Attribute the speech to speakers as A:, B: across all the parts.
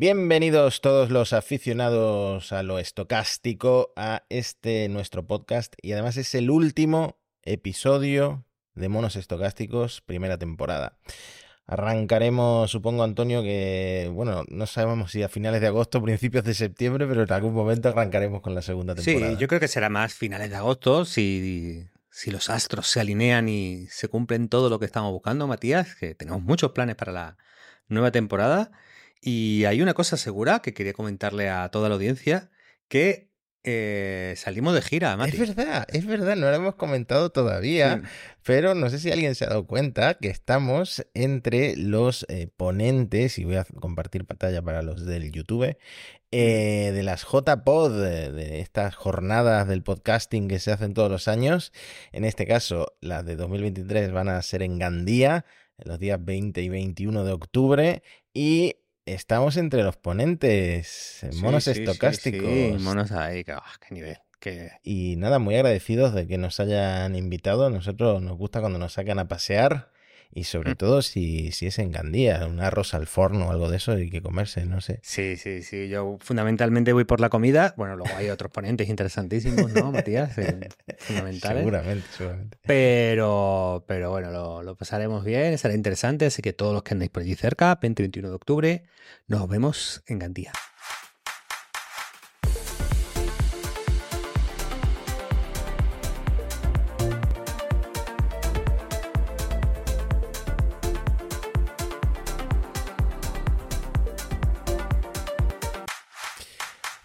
A: Bienvenidos todos los aficionados a lo estocástico a este nuestro podcast y además es el último episodio de Monos Estocásticos primera temporada. Arrancaremos, supongo, Antonio, que, bueno, no sabemos si a finales de agosto principios de septiembre, pero en algún momento arrancaremos con la segunda temporada.
B: Sí, yo creo que será más finales de agosto, si, si los astros se alinean y se cumplen todo lo que estamos buscando, Matías, que tenemos muchos planes para la nueva temporada. Y hay una cosa segura que quería comentarle a toda la audiencia, que eh, salimos de gira, Mati.
A: Es verdad, es verdad, no lo hemos comentado todavía, pero no sé si alguien se ha dado cuenta que estamos entre los eh, ponentes, y voy a compartir pantalla para los del YouTube, eh, de las JPod, de, de estas jornadas del podcasting que se hacen todos los años. En este caso, las de 2023 van a ser en Gandía, en los días 20 y 21 de octubre, y estamos entre los ponentes, monos estocásticos. Sí,
B: monos ahí, qué nivel.
A: Y nada, muy agradecidos de que nos hayan invitado. A nosotros nos gusta cuando nos sacan a pasear y sobre mm. todo si, si es en Gandía, un arroz al forno o algo de eso hay que comerse, no sé.
B: Sí, sí, sí. Yo fundamentalmente voy por la comida. Bueno, luego hay otros ponentes interesantísimos, ¿no, Matías? Eh, fundamentales.
A: Seguramente, seguramente.
B: Pero, pero bueno, lo, lo, pasaremos bien, será interesante. Así que todos los que andáis por allí cerca, 20-21 de octubre, nos vemos en Gandía.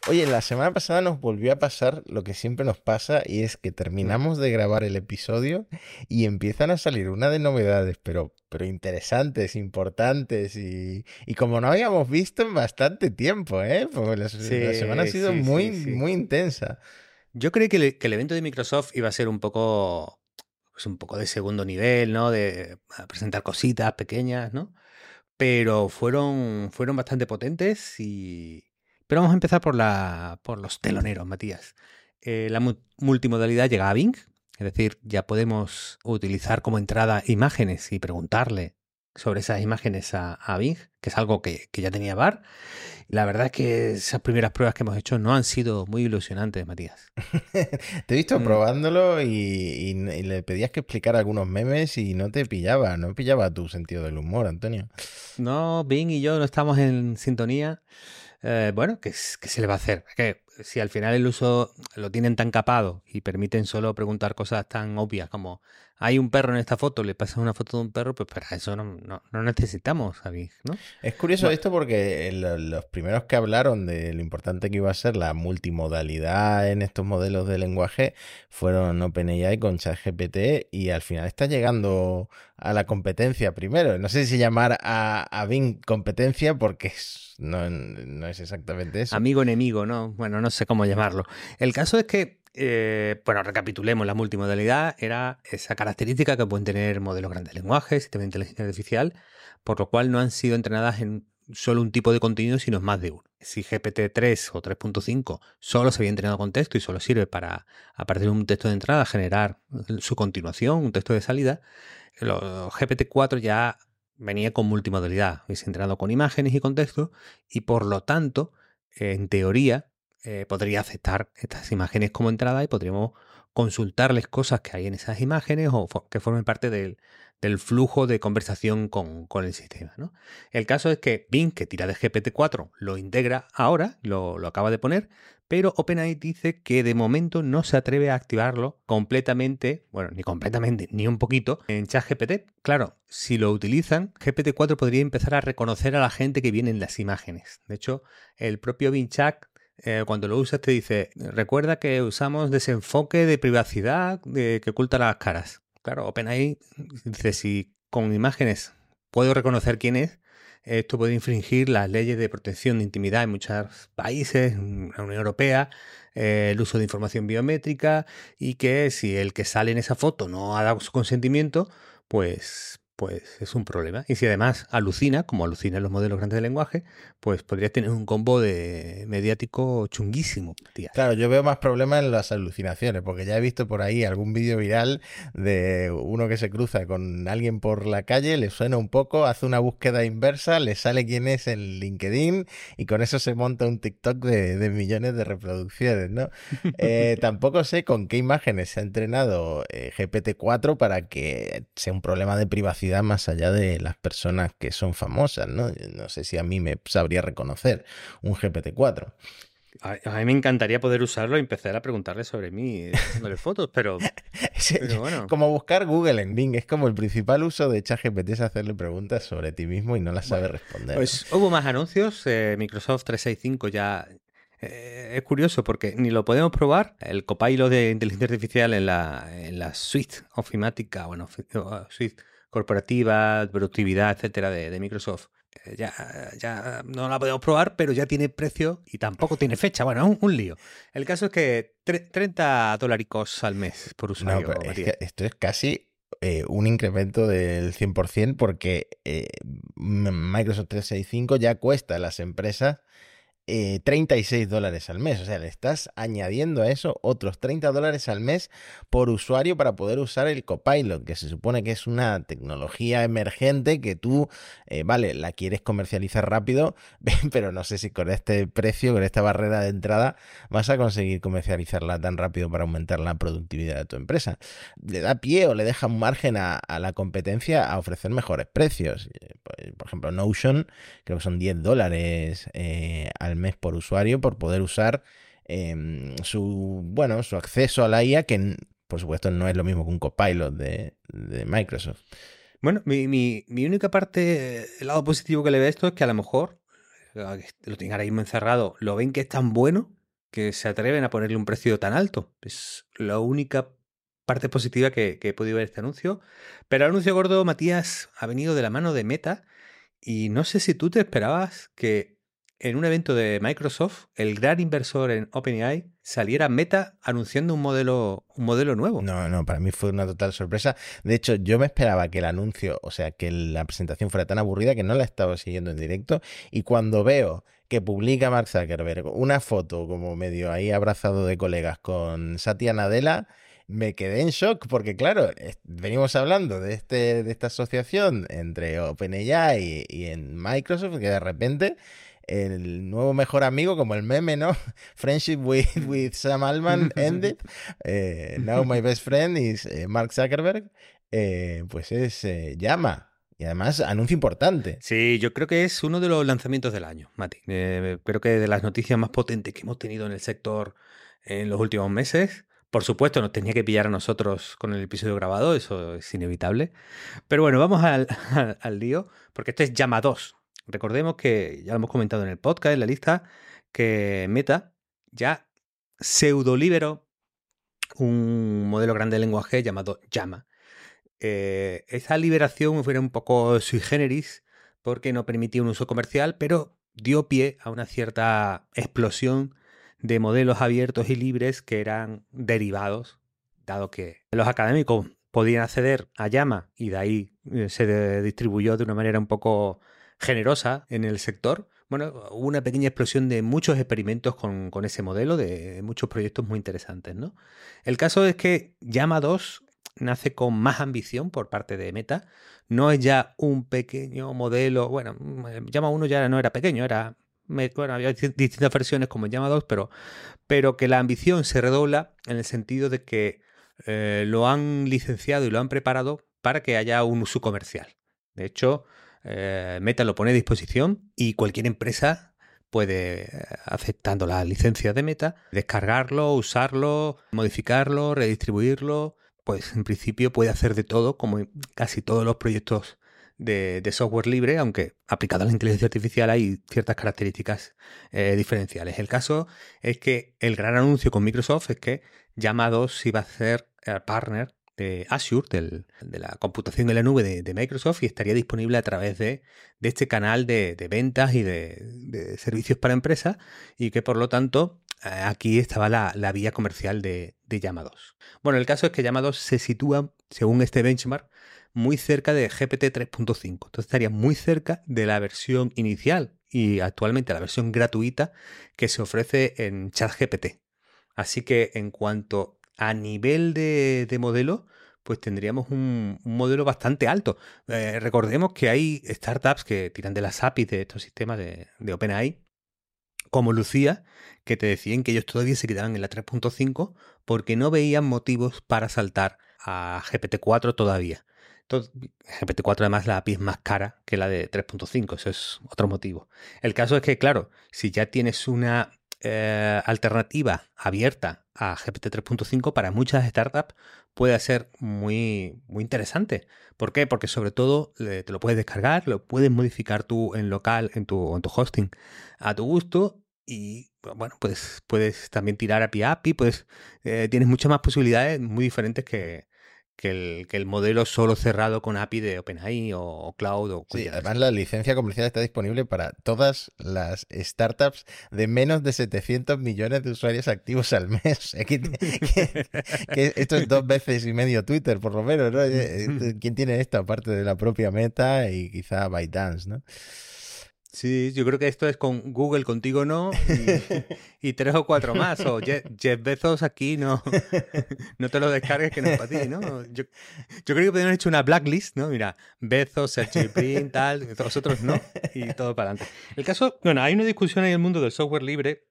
A: Oye, la semana pasada nos volvió a pasar lo que siempre nos pasa y es que terminamos de grabar el episodio y empiezan a salir una de novedades, pero, pero interesantes, importantes y, como no habíamos visto en bastante tiempo, ¿eh? Porque la, semana ha sido muy, muy intensa.
B: Yo creí que, que, el evento de Microsoft iba a ser un poco, pues un poco de segundo nivel, ¿no? De presentar cositas pequeñas, ¿no? Pero fueron, fueron bastante potentes y pero vamos a empezar por, la, por los teloneros, Matías. Eh, la multimodalidad llega a Bing, es decir, ya podemos utilizar como entrada imágenes y preguntarle sobre esas imágenes a, Bing, que es algo que, ya tenía VAR. La verdad es que esas primeras pruebas que hemos hecho no han sido muy ilusionantes, Matías.
A: te he visto mm. probándolo y, le pedías que explicara algunos memes y no te pillaba, no pillaba tu sentido del humor, Antonio.
B: No, Bing y yo no estamos en sintonía. Eh, bueno, ¿qué, se le va a hacer? Que si al final el uso lo tienen tan capado y permiten solo preguntar cosas tan obvias como hay un perro en esta foto, le pasas una foto de un perro, pues para eso no, no, necesitamos a ¿no?
A: Es curioso esto porque los primeros que hablaron de lo importante que iba a ser la multimodalidad en estos modelos de lenguaje fueron OpenAI con ChatGPT y al final está llegando a la competencia primero. No sé si llamar a, a Bing competencia porque no, no es exactamente eso.
B: Amigo enemigo, ¿no? Bueno, no sé cómo llamarlo. El caso es que eh, bueno, recapitulemos, la multimodalidad era esa característica que pueden tener modelos grandes lenguajes, sistemas de inteligencia artificial, por lo cual no han sido entrenadas en solo un tipo de contenido, sino más de uno. Si GPT-3 o 3.5 solo se había entrenado con texto y solo sirve para, a partir de un texto de entrada, generar su continuación, un texto de salida, GPT-4 ya venía con multimodalidad, es entrenado con imágenes y con texto, y por lo tanto, en teoría, eh, podría aceptar estas imágenes como entrada y podríamos consultarles cosas que hay en esas imágenes o que formen parte del, flujo de conversación con, el sistema. El caso es que Bing, que tira de GPT-4, lo integra ahora, lo, lo, acaba de poner, pero OpenAI dice que de momento no se atreve a activarlo completamente, bueno, ni completamente, ni un poquito, en ChatGPT. Claro, si lo utilizan, GPT-4 podría empezar a reconocer a la gente que viene en las imágenes. De hecho, el propio Bing Chat eh, cuando lo usas te dice, recuerda que usamos desenfoque de privacidad que oculta las caras. Claro, OpenAI dice, si con imágenes puedo reconocer quién es, esto puede infringir las leyes de protección de intimidad en muchos países, en la Unión Europea, eh, el uso de información biométrica y que si el que sale en esa foto no ha dado su consentimiento, pues pues es un problema. Y si además alucina, como alucinan los modelos grandes de lenguaje, pues podrías tener un combo de mediático chunguísimo.
A: Claro, yo veo más problemas en las alucinaciones, porque ya he visto por ahí algún vídeo viral de uno que se cruza con alguien por la calle, le suena un poco, hace una búsqueda inversa, le sale quién es en LinkedIn y con eso se monta un TikTok de, millones de reproducciones, ¿no? Eh, tampoco sé con qué imágenes se ha entrenado eh, GPT-4 para que sea un problema de privacidad más allá de las personas que son famosas, ¿no? No sé si a mí me sabría reconocer un GPT-4.
B: A, mí me encantaría poder usarlo y empezar a preguntarle sobre mí, haciéndole fotos, pero,
A: bueno. Como buscar Google en Bing, es como el principal uso de ChatGPT es hacerle preguntas sobre ti mismo y no las sabe responder.
B: Pues hubo más anuncios, eh, Microsoft 365 ya eh, es curioso porque ni lo podemos probar. El copilot de inteligencia artificial en la, en la suite ofimática, bueno, suite corporativa, productividad, etcétera, de, Microsoft. Eh, ya, ya no la podemos probar, pero ya tiene precio y tampoco tiene fecha. Bueno, un, un lío. El caso es que 30 dolaricos al mes por usuario.
A: No, esto es casi eh, un incremento del 100% porque eh, Microsoft 365 ya cuesta a las empresas 36 eh, dólares al mes. O sea, le estás añadiendo a eso otros 30 dólares al mes por usuario para poder usar el Copilot, que se supone que es una tecnología emergente que tú, eh, vale, la quieres comercializar rápido, pero no sé si con este precio, con esta barrera de entrada, vas a conseguir comercializarla tan rápido para aumentar la productividad de tu empresa. Le da pie o le deja un margen a, la competencia a ofrecer mejores precios. Eh, por ejemplo, Notion, creo que son 10 dólares al mes por usuario por poder usar em, su, bueno, su acceso a la IA, que por supuesto no es lo mismo que un copilot de, Microsoft.
B: Bueno, mi, mi, única parte, el lado positivo que le ve esto es que a lo mejor lo tienen ahora mismo encerrado, lo ven que es tan bueno que se atreven a ponerle un precio tan alto. Es la única parte positiva que, que he podido ver este anuncio. Pero el anuncio gordo, Matías, ha venido de la mano de Meta. Y no sé si tú te esperabas que en un evento de Microsoft, el gran inversor en OpenAI saliera Meta anunciando un modelo, un modelo nuevo.
A: No, no, para mí fue una total sorpresa. De hecho, yo me esperaba que el anuncio, o sea, que la presentación fuera tan aburrida que no la estaba siguiendo en directo. Y cuando veo que publica Mark Zuckerberg una foto como medio ahí abrazado de colegas con Satya Nadella, me quedé en shock porque, claro, venimos hablando de, este, de esta asociación entre OpenAI y, y en Microsoft que de repente el nuevo mejor amigo, como el meme, ¿no? Friendship with, with Sam Altman ended. Eh, now my best friend is eh, Mark Zuckerberg. Eh, pues es llama. Y además, anuncio importante.
B: Sí, yo creo que es uno de los lanzamientos del año, Mati. creo que de las noticias más potentes que hemos tenido en el sector en los últimos meses. Por supuesto, nos tenía que pillar a nosotros con el episodio grabado, eso es inevitable. Pero bueno, vamos al, al lío, porque este es Llama 2. Recordemos que ya lo hemos comentado en el podcast, en la lista, que Meta ya pseudo liberó un modelo grande de lenguaje llamado Llama. Eh, esa liberación fue un poco sui generis porque no permitía un uso comercial, pero dio pie a una cierta explosión de modelos abiertos y libres que eran derivados, dado que los académicos podían acceder a Llama y de ahí eh, se distribuyó de una manera un poco generosa en el sector. Bueno, hubo una pequeña explosión de muchos experimentos con, ese modelo, de muchos proyectos muy interesantes, ¿no? El caso es que Llama 2 nace con más ambición por parte de Meta. No es ya un pequeño modelo. Bueno, Llama 1 ya no era pequeño, era. Bueno, había distintas versiones como Llama 2, pero, pero que la ambición se redobla en el sentido de que eh, lo han licenciado y lo han preparado para que haya un uso comercial. De hecho, eh, Meta lo pone a disposición y cualquier empresa puede, eh, aceptando la licencia de Meta, descargarlo, usarlo, modificarlo, redistribuirlo. Pues en principio puede hacer de todo, como casi todos los proyectos de, software libre, aunque aplicado a la inteligencia artificial hay ciertas características eh, diferenciales. El caso es que el gran anuncio con Microsoft es que Llama 2 iba a ser partner de Azure, de la computación en la nube de, Microsoft, y estaría disponible a través de, este canal de, ventas y de, servicios para empresas, y que por lo tanto eh, aquí estaba la, vía comercial de, de Llama 2. Bueno, el caso es que Llama 2 se sitúa, según este benchmark, muy cerca de GPT 3.5. Entonces estaría muy cerca de la versión inicial y actualmente la versión gratuita que se ofrece en ChatGPT. Así que en cuanto a nivel de, modelo, pues tendríamos un, modelo bastante alto. Eh, recordemos que hay startups que tiran de las APIs de estos sistemas de, de OpenAI, como Lucía, que te decían que ellos todavía se quedaban en la 3.5 porque no veían motivos para saltar a GPT-4 todavía. GPT-4 además la API es más cara que la de 3.5, eso es otro motivo. El caso es que, claro, si ya tienes una eh, alternativa abierta a GPT 3.5 para muchas startups puede ser muy, muy interesante. ¿Por qué? Porque sobre todo te lo puedes descargar, lo puedes modificar tú en local, en tu, en tu hosting, a tu gusto y bueno, pues puedes también tirar API API, pues eh, tienes muchas más posibilidades muy diferentes que, que el, modelo solo cerrado con API de OpenAI o, Cloud. O
A: sí, además la licencia comercial está disponible para todas las startups de menos de 700 millones de usuarios activos al mes. esto es dos veces y medio Twitter, por lo menos, ¿no? Eh, eh, ¿Quién tiene esto aparte de la propia Meta y quizá ByteDance, ¿no?
B: Sí, yo creo que esto es con Google contigo no y, tres o cuatro más. O Jeff, Bezos aquí no, no te lo descargues que no es para ti, ¿no? Yo, creo que podrían hecho una blacklist, ¿no? Mira, Bezos, Brin, tal, vosotros no, y todo para adelante. El caso, bueno, hay una discusión en el mundo del software libre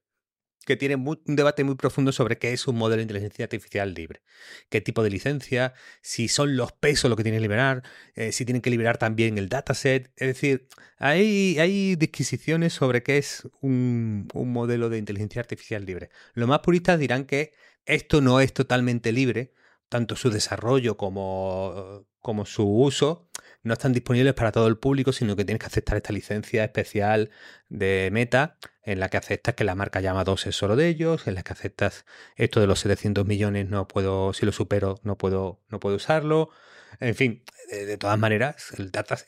B: que tiene un debate muy profundo sobre qué es un modelo de inteligencia artificial libre, qué tipo de licencia, si son los pesos lo que tienen que liberar, eh, si tienen que liberar también el dataset. Es decir, hay, hay disquisiciones sobre qué es un, un modelo de inteligencia artificial libre. Los más puristas dirán que esto no es totalmente libre, tanto su desarrollo como, como su uso no están disponibles para todo el público, sino que tienes que aceptar esta licencia especial de Meta, en la que aceptas que la marca llama 2 es solo de ellos, en la que aceptas esto de los 700 millones, no puedo, si lo supero, no puedo, no puedo usarlo. En fin, de, todas maneras,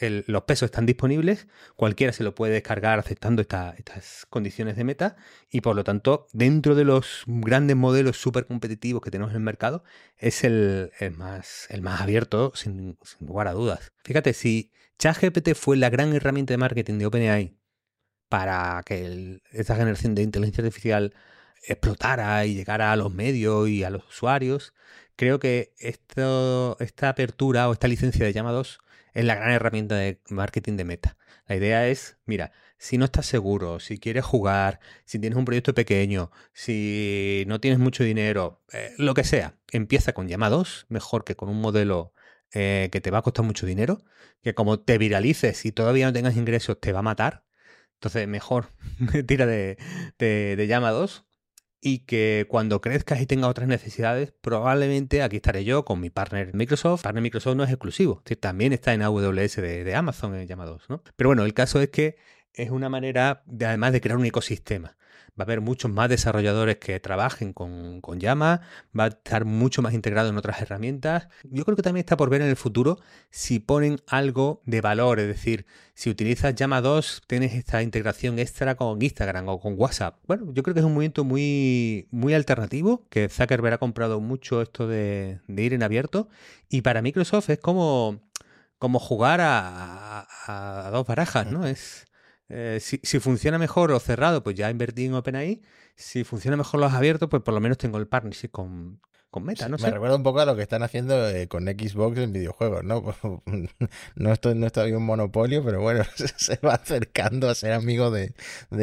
B: el los pesos están disponibles, cualquiera se lo puede descargar aceptando estas condiciones de meta y por lo tanto, dentro de los grandes modelos súper competitivos que tenemos en el mercado, es el, más, el más abierto sin, lugar a dudas. Fíjate, si ChatGPT fue la gran herramienta de marketing de OpenAI para que esta generación de inteligencia artificial explotara y llegara a los medios y a los usuarios, creo que esta apertura o esta licencia de llama 2 es la gran herramienta de marketing de Meta. La idea es, mira, si no estás seguro, si quieres jugar, si tienes un proyecto pequeño, si no tienes mucho dinero, eh, lo que sea, empieza con llama 2, mejor que con un modelo eh, que te va a costar mucho dinero, que como te viralices y todavía no tengas ingresos te va a matar. Entonces, mejor tira de, de, de llama 2 y que cuando crezcas y tengas otras necesidades, probablemente aquí estaré yo con mi partner Microsoft. Partner Microsoft no es exclusivo, también está en AWS de, Amazon en llamados, ¿no? Pero bueno, el caso es que es una manera, de, además de crear un ecosistema va a haber muchos más desarrolladores que trabajen con, con Llama, va a estar mucho más integrado en otras herramientas. Yo creo que también está por ver en el futuro si ponen algo de valor, es decir, si utilizas Llama 2, tienes esta integración extra con Instagram o con WhatsApp. Bueno, yo creo que es un movimiento muy, muy alternativo, que Zuckerberg ha comprado mucho esto de, ir en abierto, y para Microsoft es como, como jugar a, a dos barajas, ¿no? Es eh, si, funciona mejor o cerrado, pues ya invertí en OpenAI. Si funciona mejor los abiertos, pues por lo menos tengo el partnership con, con Meta, ¿no?
A: Me recuerda un poco a lo que están haciendo eh, con Xbox en videojuegos, ¿no? no, estoy, no estoy un monopolio, pero bueno, se va acercando a ser amigo de,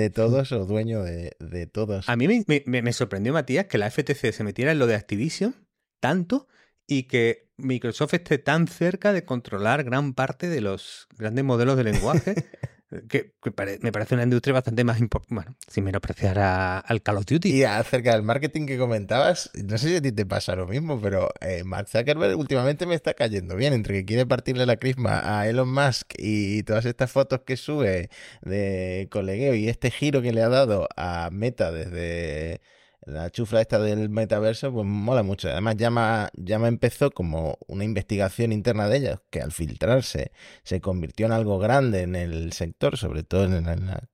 A: todos o dueño de, todos.
B: A mí me, me, sorprendió, Matías, que la FTC se metiera en lo de Activision tanto y que Microsoft esté tan cerca de controlar gran parte de los grandes modelos de lenguaje. que, me parece una industria bastante más importante, bueno, sin menospreciar al Call of Duty.
A: Y acerca del marketing que comentabas, no sé si a ti te pasa lo mismo, pero eh, Mark Zuckerberg últimamente me está cayendo bien, entre que quiere partirle la crisma a Elon Musk y todas estas fotos que sube de colegueo y este giro que le ha dado a Meta desde la chufla esta del metaverso, pues mola mucho. Además, Llama, Llama empezó como una investigación interna de ellos, que al filtrarse se convirtió en algo grande en el sector, sobre todo en la,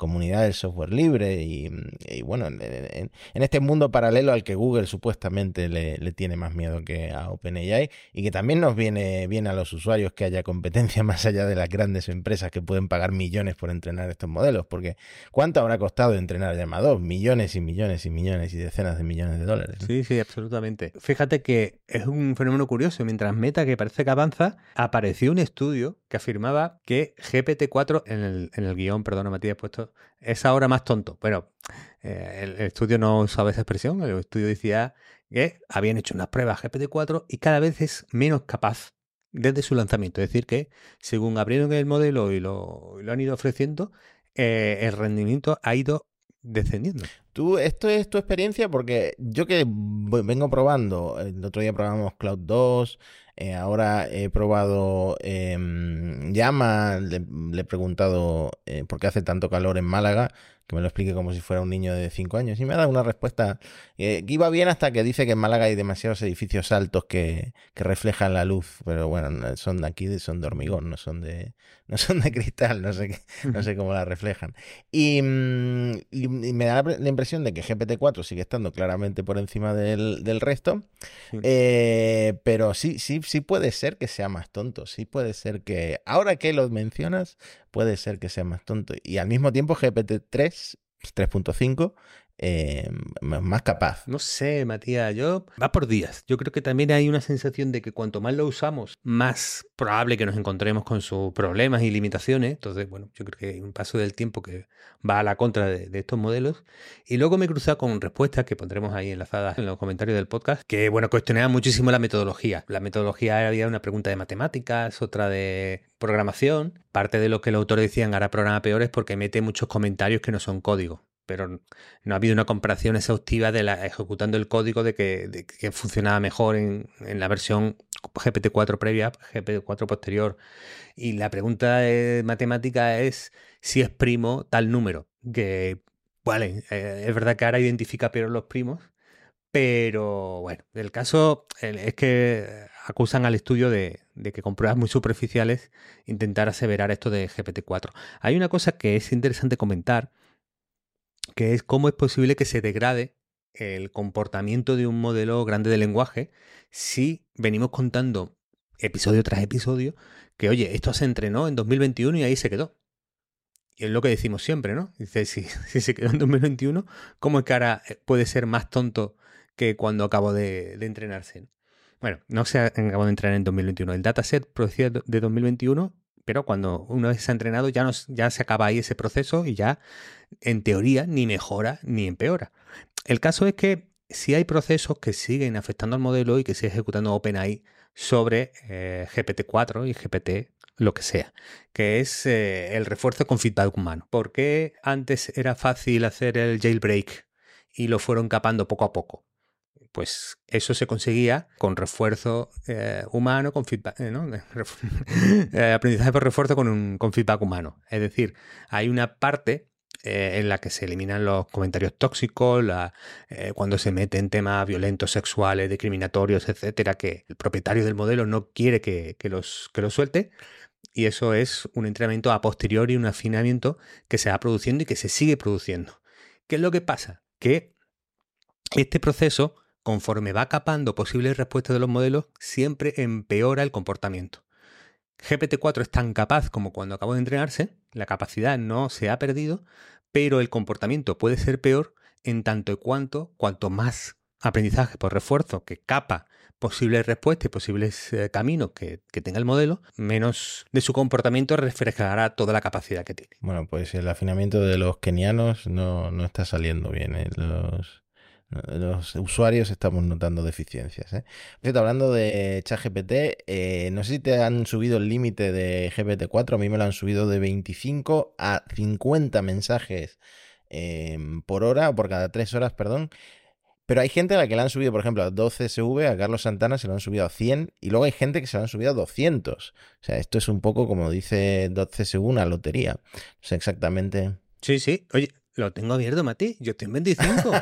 A: comunidad del software libre y, bueno, en, este mundo paralelo al que Google supuestamente le, tiene más miedo que a OpenAI y que también nos viene bien a los usuarios que haya competencia más allá de las grandes empresas que pueden pagar millones por entrenar estos modelos, porque ¿cuánto habrá costado entrenar Llama 2? Millones y millones y millones y decenas de millones de dólares.
B: Sí, sí, absolutamente. Fíjate que es un fenómeno curioso, mientras Meta, que parece que avanza, apareció un estudio que afirmaba que GPT-4, en el, en el guion, perdona Matías, puesto, es ahora más tonto. Bueno, eh, el, estudio no usaba esa expresión, el estudio decía que habían hecho unas pruebas GPT-4 y cada vez es menos capaz desde su lanzamiento. Es decir, que según abrieron el modelo y lo, han ido ofreciendo, eh, el rendimiento ha ido descendiendo.
A: Tú, esto es tu experiencia porque yo que vengo probando, el otro día probamos Cloud 2, eh, ahora he probado eh, Llama, le, he preguntado eh, por qué hace tanto calor en Málaga que me lo explique como si fuera un niño de 5 años. Y me ha dado una respuesta que iba bien hasta que dice que en Málaga hay demasiados edificios altos que, reflejan la luz. Pero bueno, son de aquí, son de hormigón, no son de, no son de cristal, no sé, no sé cómo la reflejan. Y, mm, me da la impresión de que GPT-4 sigue estando claramente por encima del, resto. Eh, pero sí, sí, sí puede ser que sea más tonto. Sí puede ser que, ahora que lo mencionas, puede ser que sea más tonto. Y al mismo tiempo GPT-3, 3.5, eh, más capaz.
B: No sé, Matías, yo va por días. Yo creo que también hay una sensación de que cuanto más lo usamos, más probable que nos encontremos con sus problemas y limitaciones. Entonces, bueno, yo creo que hay un paso del tiempo que va a la contra de, estos modelos. Y luego me he cruzado con respuestas que pondremos ahí enlazadas en los comentarios del podcast, que, bueno, cuestionaban muchísimo la metodología. La metodología había una pregunta de matemáticas, otra de programación. Parte de lo que los autores decían ahora programa peor es porque mete muchos comentarios que no son código pero no ha habido una comparación exhaustiva de la ejecutando el código de que, funcionaba mejor en, la versión GPT-4 previa, GPT-4 posterior. Y la pregunta matemática es si es primo tal número, que, vale, eh, es verdad que ahora identifica peor los primos, pero bueno, el caso es que acusan al estudio de, de, que con pruebas muy superficiales intentar aseverar esto de GPT-4. Hay una cosa que es interesante comentar, que es cómo es posible que se degrade el comportamiento de un modelo grande de lenguaje si venimos contando episodio tras episodio que, oye, esto se entrenó en 2021 y ahí se quedó. Y es lo que decimos siempre, ¿no? Dice, si, se quedó en 2021, ¿cómo es que ahora eh, puede ser más tonto que cuando acabo de, entrenarse? Bueno, no se acabó de entrenar en 2021. El dataset producía de 2021 pero cuando una vez se ha entrenado ya, nos, ya se acaba ahí ese proceso y ya en teoría ni mejora ni empeora. El caso es que si hay procesos que siguen afectando al modelo y que sigue ejecutando OpenAI sobre eh, GPT-4 y GPT lo que sea, que es eh, el refuerzo con feedback humano. ¿Por qué antes era fácil hacer el jailbreak y lo fueron capando poco a poco? Pues eso se conseguía con refuerzo eh, humano, con feedback, eh, ¿no? Eh, aprendizaje por refuerzo con, un, con feedback humano. Es decir, hay una parte en la que se eliminan los comentarios tóxicos, la, cuando se meten temas violentos, sexuales, discriminatorios, etcétera, que el propietario del modelo no quiere que, los, que los suelte. Y eso es un entrenamiento a posteriori, un afinamiento que se va produciendo y que se sigue produciendo. ¿Qué es lo que pasa? Que este proceso conforme va capando posibles respuestas de los modelos, siempre empeora el comportamiento. GPT-4 es tan capaz como cuando acabó de entrenarse, la capacidad no se ha perdido, pero el comportamiento puede ser peor en tanto y cuanto, cuanto más aprendizaje por refuerzo que capa posibles respuestas y posibles eh, caminos que, tenga el modelo, menos de su comportamiento reflejará toda la capacidad que tiene.
A: Bueno, pues el afinamiento de los kenianos no, no está saliendo bien. ¿eh? Los, los usuarios estamos notando deficiencias. ¿eh? hablando de ChatGPT, eh, no sé si te han subido el límite de GPT-4, a mí me lo han subido de 25 a 50 mensajes em, por hora, o por cada 3 horas, perdón. Pero hay gente a la que le han subido, por ejemplo, a 12SV, a Carlos Santana se lo han subido a 100 y luego hay gente que se lo han subido a 200. O sea, esto es un poco como dice 12SV, una lotería. No sé exactamente.
B: Sí, sí. Oye, lo tengo abierto, Mati. Yo estoy en 25.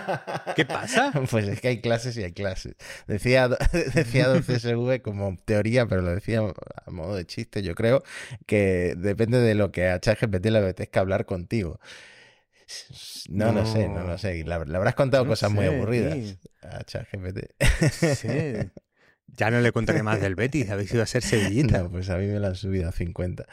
B: ¿Qué pasa?
A: Pues es que hay clases y hay clases. Decía, decía 12SV como teoría, pero lo decía a modo de chiste, yo creo, que depende de lo que a ChatGPT le apetezca hablar contigo. No, lo sé, no lo sé. Le, habrás contado cosas muy aburridas a ChatGPT.
B: Sí. Ya no le contaré más del Betis, habéis ido a ser sevillita.
A: No, pues a mí me lo han subido a 50.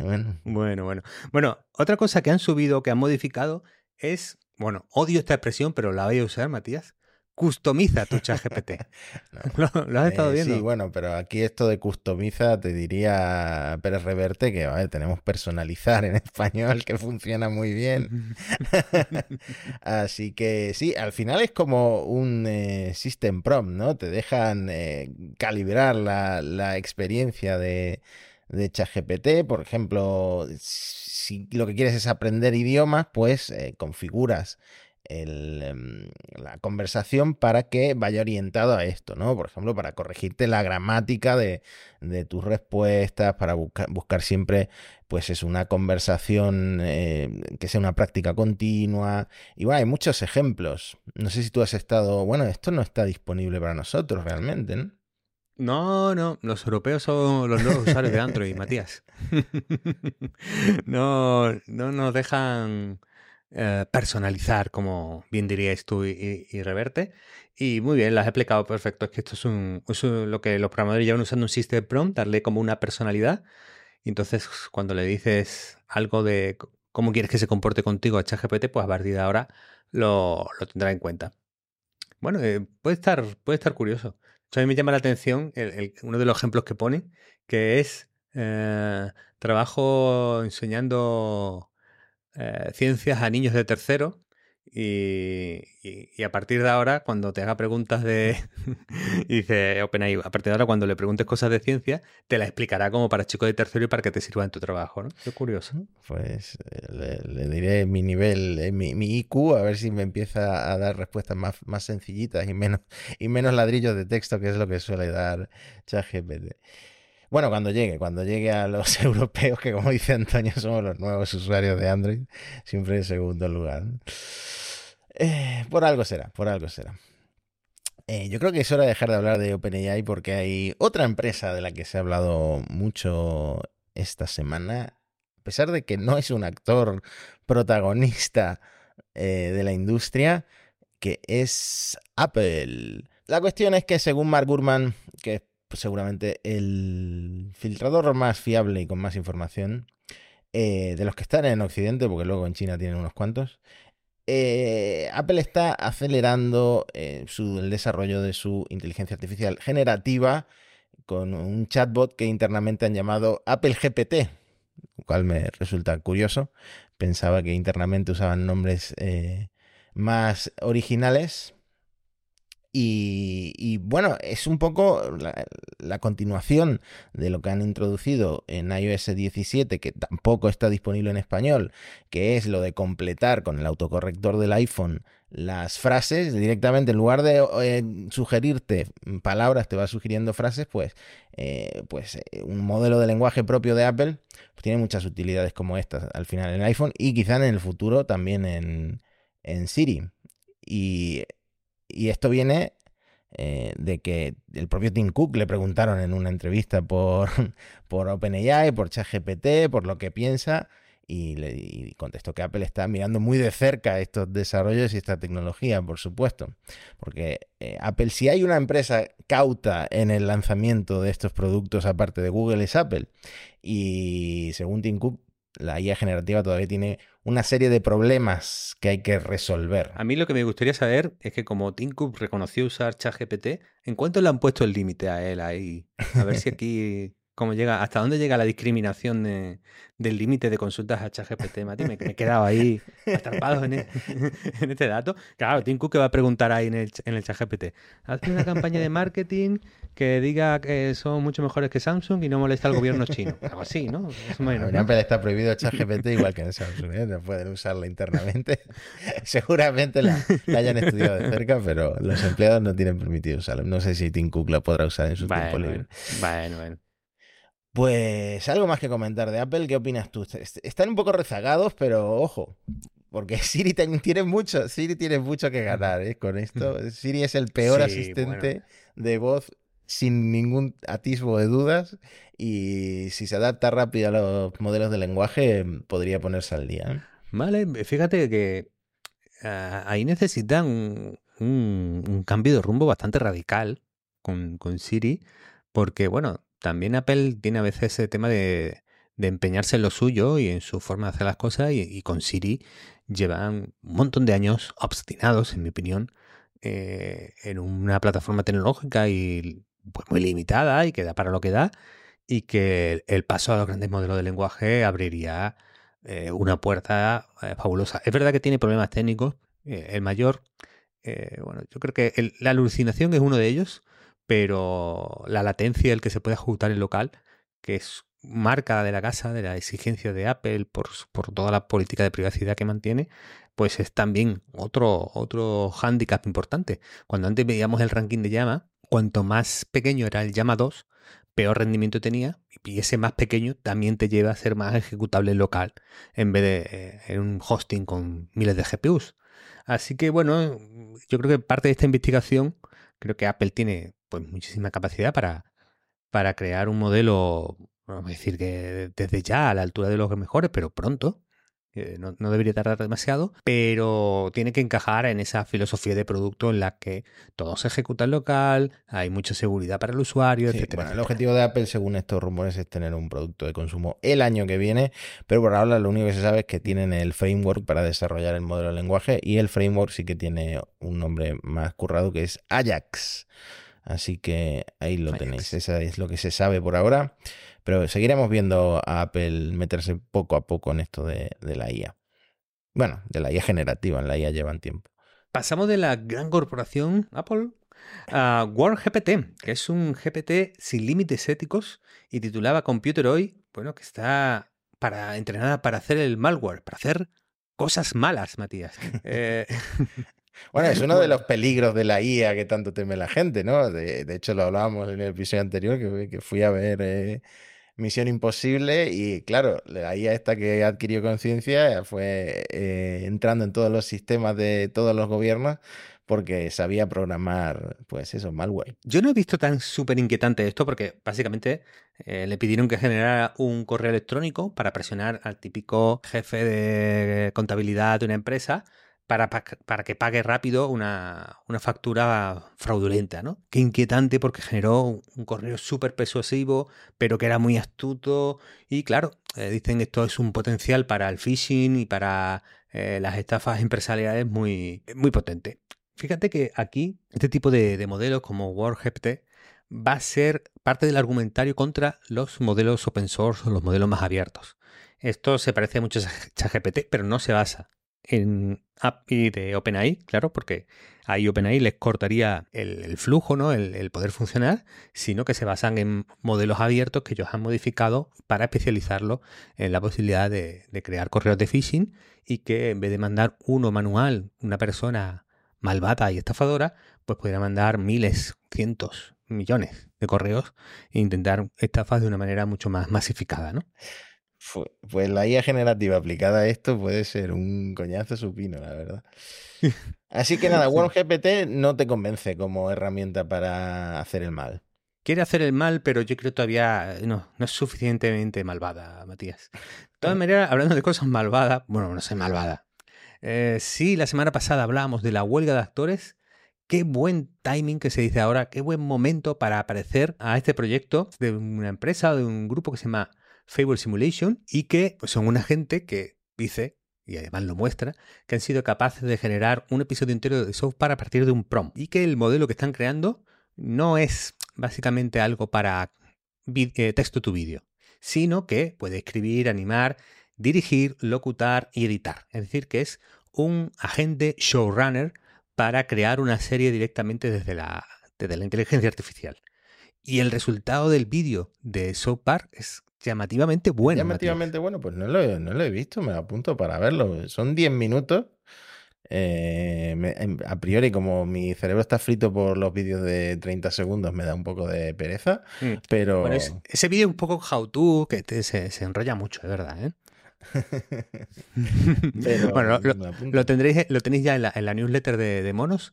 B: Bueno. Bueno, bueno. Bueno, otra cosa que han subido, que han modificado, es, bueno, odio esta expresión, pero la voy a usar, Matías, customiza tu chat GPT. ¿Lo, has estado eh, viendo?
A: Sí, bueno, pero aquí esto de customiza te diría Pérez Reverte que tenemos personalizar en español que funciona muy bien. Así que sí, al final es como un eh, system prompt, ¿no? Te dejan eh, calibrar la, la, experiencia de, de ChatGPT. Por ejemplo, si lo que quieres es aprender idiomas, pues configuras Em, la conversación para que vaya orientado a esto, ¿no? Por ejemplo, para corregirte la gramática de, tus respuestas, para buscar siempre, pues es una conversación eh, que sea una práctica continua. Y bueno, hay muchos ejemplos. No sé si tú has estado, bueno, esto no está disponible para nosotros realmente, ¿no?
B: No, no, los europeos son los nuevos usuarios de Android, Matías. no, no nos dejan eh, personalizar, como bien diríais tú y, Reverte. Y muy bien, lo has explicado perfecto. Es que esto es, un, lo que los programadores llevan usando un system prompt, darle como una personalidad. Y entonces, cuando le dices algo de cómo quieres que se comporte contigo a ChatGPT, pues a partir de ahora lo, tendrá en cuenta. Bueno, eh, puede, estar, puede estar curioso. a mí me llama la atención uno de los ejemplos que pone, que es eh, trabajo enseñando eh, ciencias a niños de tercero. Y, a partir de ahora, cuando te haga preguntas de. dice OpenAI, a partir de ahora, cuando le preguntes cosas de ciencia, te la explicará como para chicos de tercero y para que te sirva en tu trabajo, ¿no? Qué curioso.
A: Pues eh, le, diré mi nivel, eh, mi, mi, IQ, a ver si me empieza a dar respuestas más, más sencillitas y menos, y menos ladrillos de texto, que es lo que suele dar ChatGPT. Bueno, cuando llegue, cuando llegue a los europeos, que como dice Antonio, somos los nuevos usuarios de Android, siempre en segundo lugar. Eh, por algo será, por algo será. Eh, yo creo que es hora de dejar de hablar de OpenAI porque hay otra empresa de la que se ha hablado mucho esta semana, a pesar de que no es un actor protagonista eh, de la industria, que es Apple. La cuestión es que según Mark Gurman, que es seguramente el filtrador más fiable y con más información eh, de los que están en Occidente, porque luego en China tienen unos cuantos. Eh, Apple está acelerando eh, el desarrollo de su inteligencia artificial generativa con un chatbot que internamente han llamado Apple GPT, lo cual me resulta curioso. Pensaba que internamente usaban nombres más originales, y, bueno, es un poco la, continuación de lo que han introducido en iOS 17, que tampoco está disponible en español, que es lo de completar con el autocorrector del iPhone las frases directamente, en lugar de eh, sugerirte palabras, te va sugiriendo frases, pues, eh, pues eh, un modelo de lenguaje propio de Apple pues tiene muchas utilidades como estas al final en iPhone y quizá en el futuro también en, en Siri. Y y esto viene eh, de que el propio Tim Cook le preguntaron en una entrevista por, por OpenAI, por ChatGPT, por lo que piensa, y, le, contestó que Apple está mirando muy de cerca estos desarrollos y esta tecnología, por supuesto. Porque eh, Apple, si hay una empresa cauta en el lanzamiento de estos productos, aparte de Google, es Apple. Y según Tim Cook, la IA generativa todavía tiene una serie de problemas que hay que resolver.
B: A mí lo que me gustaría saber es que como Tim Cook reconoció usar ChatGPT, ¿en cuánto le han puesto el límite a él ahí? A ver si aquí cómo llega, hasta dónde llega la discriminación del límite de consultas a ChatGPT, Mati. Me, me, he quedado ahí atrapado en, e, en, este dato. Claro, Tim Cook que va a preguntar ahí en el, en el ChatGPT. Hazme una campaña de marketing que diga que son mucho mejores que Samsung y no molesta al gobierno chino. Algo así, ¿no?
A: Es menos, ¿no? está prohibido ChatGPT igual que en Samsung. ¿eh? No pueden usarla internamente. Seguramente la, hayan estudiado de cerca, pero los empleados no tienen permitido usarla. No sé si Tim Cook la podrá usar en su tiempo libre.
B: bueno. bueno.
A: Pues algo más que comentar de Apple, ¿qué opinas tú? Están un poco rezagados, pero ojo, porque Siri tiene mucho, Siri tiene mucho que ganar ¿eh? con esto. Siri es el peor asistente de voz sin ningún atisbo de dudas y si se adapta rápido a los modelos de lenguaje podría ponerse al día. ¿eh?
B: Vale, fíjate que ah, ahí necesitan un, cambio de rumbo bastante radical con, con Siri, porque bueno, también Apple tiene a veces ese tema de, empeñarse en lo suyo y en su forma de hacer las cosas y, con Siri llevan un montón de años obstinados, en mi opinión, eh, en una plataforma tecnológica y pues muy limitada y que da para lo que da y que el, paso a los grandes modelos de lenguaje abriría eh, una puerta eh, fabulosa. Es verdad que tiene problemas técnicos. el mayor, bueno, yo creo que la alucinación es uno de ellos, pero la latencia, el que se puede ejecutar en local, que es marca de la casa, de la exigencia de Apple por, por, toda la política de privacidad que mantiene, pues es también otro, otro hándicap importante. Cuando antes veíamos el ranking de llama, cuanto más pequeño era el llama 2, peor rendimiento tenía, y ese más pequeño también te lleva a ser más ejecutable local, en vez de eh, en un hosting con miles de GPUs. Así que bueno, yo creo que parte de esta investigación, creo que Apple tiene pues muchísima capacidad para, para crear un modelo vamos a decir que desde ya a la altura de los mejores, pero pronto. No, no, debería tardar demasiado, pero tiene que encajar en esa filosofía de producto en la que todo se ejecuta en local, hay mucha seguridad para el usuario, etcétera,
A: El objetivo de Apple, según estos rumores, es tener un producto de consumo el año que viene, pero por ahora lo único que se sabe es que tienen el framework para desarrollar el modelo de lenguaje y el framework sí que tiene un nombre más currado que es Ajax. Así que ahí lo tenéis, eso es lo que se sabe por ahora. Pero seguiremos viendo a Apple meterse poco a poco en esto de, la IA. Bueno, de la IA generativa, en la IA llevan tiempo.
B: Pasamos de la gran corporación Apple a GPT, que es un GPT sin límites éticos y titulaba Computer hoy, bueno, que está para entrenada para hacer el malware, para hacer cosas malas, Matías. Eh,
A: bueno, es uno de los peligros de la IA que tanto teme la gente, ¿no? De, hecho, lo hablábamos en el episodio anterior, que, fui a ver eh, Misión Imposible y claro, la IA esta que adquirió conciencia fue eh, entrando en todos los sistemas de todos los gobiernos porque sabía programar, pues eso, malware.
B: Yo no he visto tan súper inquietante esto porque básicamente eh, le pidieron que generara un correo electrónico para presionar al típico jefe de contabilidad de una empresa para, para que pague rápido una, una, factura fraudulenta, ¿no? Qué inquietante porque generó un correo súper persuasivo, pero que era muy astuto. Y claro, eh, dicen esto es un potencial para el phishing y para eh, las estafas empresariales muy, muy potente. Fíjate que aquí este tipo de, de modelos como WordGPT va a ser parte del argumentario contra los modelos open source o los modelos más abiertos. Esto se parece mucho a ChatGPT, pero no se basa en API de OpenAI, claro, porque ahí OpenAI les cortaría el, flujo, ¿no? El, poder funcionar, sino que se basan en modelos abiertos que ellos han modificado para especializarlo en la posibilidad de, crear correos de phishing y que en vez de mandar uno manual, una persona malvada y estafadora, pues podría mandar miles, cientos, millones de correos e intentar estafas de una manera mucho más masificada, ¿no?
A: Pues la IA generativa aplicada a esto puede ser un coñazo supino, la verdad. Así que nada, GPT no te convence como herramienta para hacer el mal.
B: Quiere hacer el mal, pero yo creo todavía no, no es suficientemente malvada, Matías. De todas maneras, hablando de cosas malvadas, bueno, no sé malvada. Eh, sí, la semana pasada hablábamos de la huelga de actores. Qué buen timing que se dice ahora, qué buen momento para aparecer a este proyecto de una empresa o de un grupo que se llama Fable Simulation y que son una gente que dice, y además lo muestra, que han sido capaces de generar un episodio entero de software a partir de un prompt y que el modelo que están creando no es básicamente algo para eh, texto tu vídeo, sino que puede escribir, animar, dirigir, locutar y editar. Es decir, que es un agente showrunner para crear una serie directamente desde la, desde la inteligencia artificial. Y el resultado del vídeo de South es llamativamente bueno.
A: Llamativamente bueno, pues no lo, he visto, me apunto para verlo. Son 10 minutos. Eh, em, a priori, como mi cerebro está frito por los vídeos de 30 segundos, me da un poco de pereza. Mm. Pero.
B: ese vídeo un poco how to, que se, enrolla mucho, es verdad, ¿eh? bueno, lo, tendréis, lo tenéis ya en la, newsletter de Monos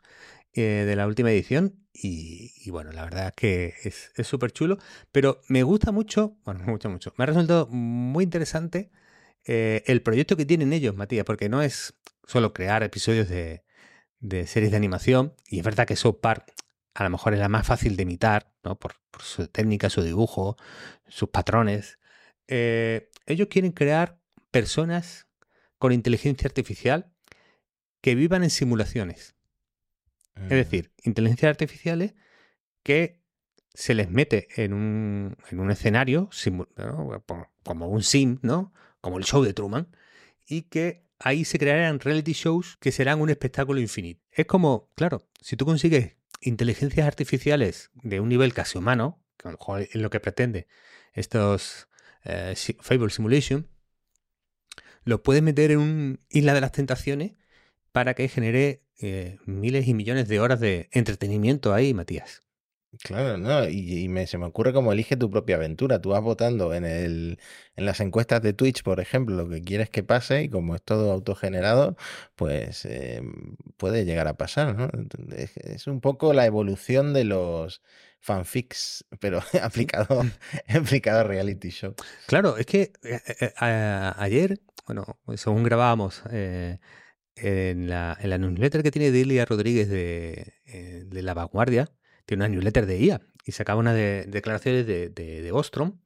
B: eh, de la última edición y, bueno, la verdad es que es súper chulo, pero me gusta mucho, bueno, me gusta mucho, me ha resultado muy interesante eh, el proyecto que tienen ellos, Matías, porque no es solo crear episodios de, series de animación, y es verdad que South Park a lo mejor es la más fácil de imitar, ¿no? Por, su técnica, su dibujo, sus patrones. Eh, ellos quieren crear personas con inteligencia artificial que vivan en simulaciones. Es decir, inteligencias artificiales que se les mete en un, en un escenario, como un sim, ¿no? Como el show de Truman, y que ahí se crearán reality shows que serán un espectáculo infinito. Es como, claro, si tú consigues inteligencias artificiales de un nivel casi humano, que a lo mejor es lo que pretende estos eh, Fable Simulation, lo puedes meter en un isla de las tentaciones para que genere eh, miles y millones de horas de entretenimiento ahí, Matías.
A: Claro, no, y, me, se me ocurre como elige tu propia aventura. Tú vas votando en, el, en las encuestas de Twitch, por ejemplo, lo que quieres que pase, y como es todo autogenerado, pues eh, puede llegar a pasar, ¿no? Es, un poco la evolución de los fanfics, pero aplicado, aplicado a reality show.
B: Claro, es que eh, ayer, bueno, según grabábamos en, la, en la newsletter que tiene Delia Rodríguez de, de La Vanguardia, tiene una newsletter de IA y sacaba unas de, declaraciones de, de, Ostrom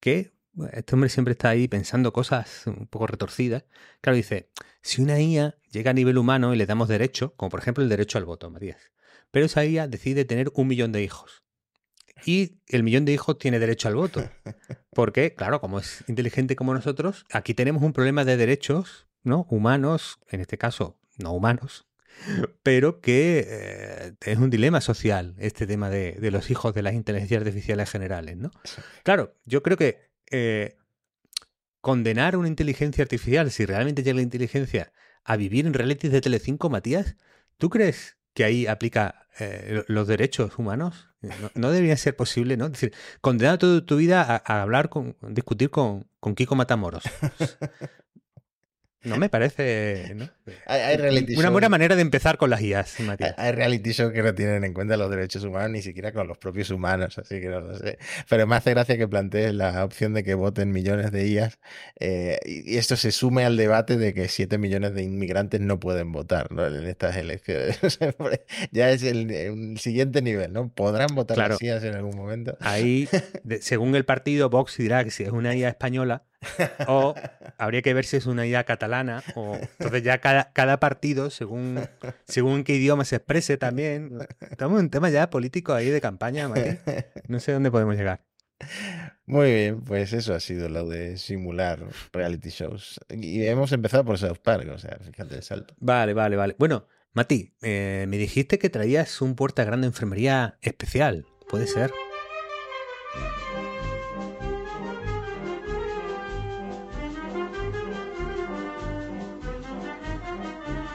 B: que este hombre siempre está ahí pensando cosas un poco retorcidas. Claro, dice, si una IA llega a nivel humano y le damos derecho, como por ejemplo el derecho al voto, Matías, pero esa IA decide tener un millón de hijos. Y el millón de hijos tiene derecho al voto. Porque, claro, como es inteligente como nosotros, aquí tenemos un problema de derechos, ¿no? Humanos, en este caso, no humanos, pero que eh, es un dilema social este tema de, los hijos de las inteligencias artificiales generales, ¿no? Claro, yo creo que eh, condenar una inteligencia artificial, si realmente llega la inteligencia a vivir en reality de Telecinco, Matías, ¿tú crees que ahí aplica eh, los derechos humanos? No, debería ser posible, ¿no? Es decir, condenar toda tu vida a, hablar, con, discutir con, con Kiko Matamoros. No me parece. ¿no?
A: Hay,
B: Una buena manera de empezar con las IAS,
A: Hay, reality shows que no tienen en cuenta los derechos humanos, ni siquiera con los propios humanos, así que no lo sé. Pero me hace gracia que plantees la opción de que voten millones de IAS eh, y esto se sume al debate de que 7 millones de inmigrantes no pueden votar en estas elecciones. ya es el, siguiente nivel, ¿no? ¿Podrán votar las IAS en algún momento?
B: Ahí, según el partido, Vox dirá que si es una IA española o habría que ver si es una idea catalana. O, entonces ya cada, cada partido, según, según qué idioma se exprese también. Estamos en un tema ya político ahí de campaña, No sé dónde podemos llegar.
A: Muy bien, pues eso ha sido lo de simular reality shows. Y hemos empezado por South Park, o sea, fíjate el salto.
B: Vale, vale, vale. Bueno, Mati, eh, me dijiste que traías un puerta grande enfermería especial. ¿Puede ser?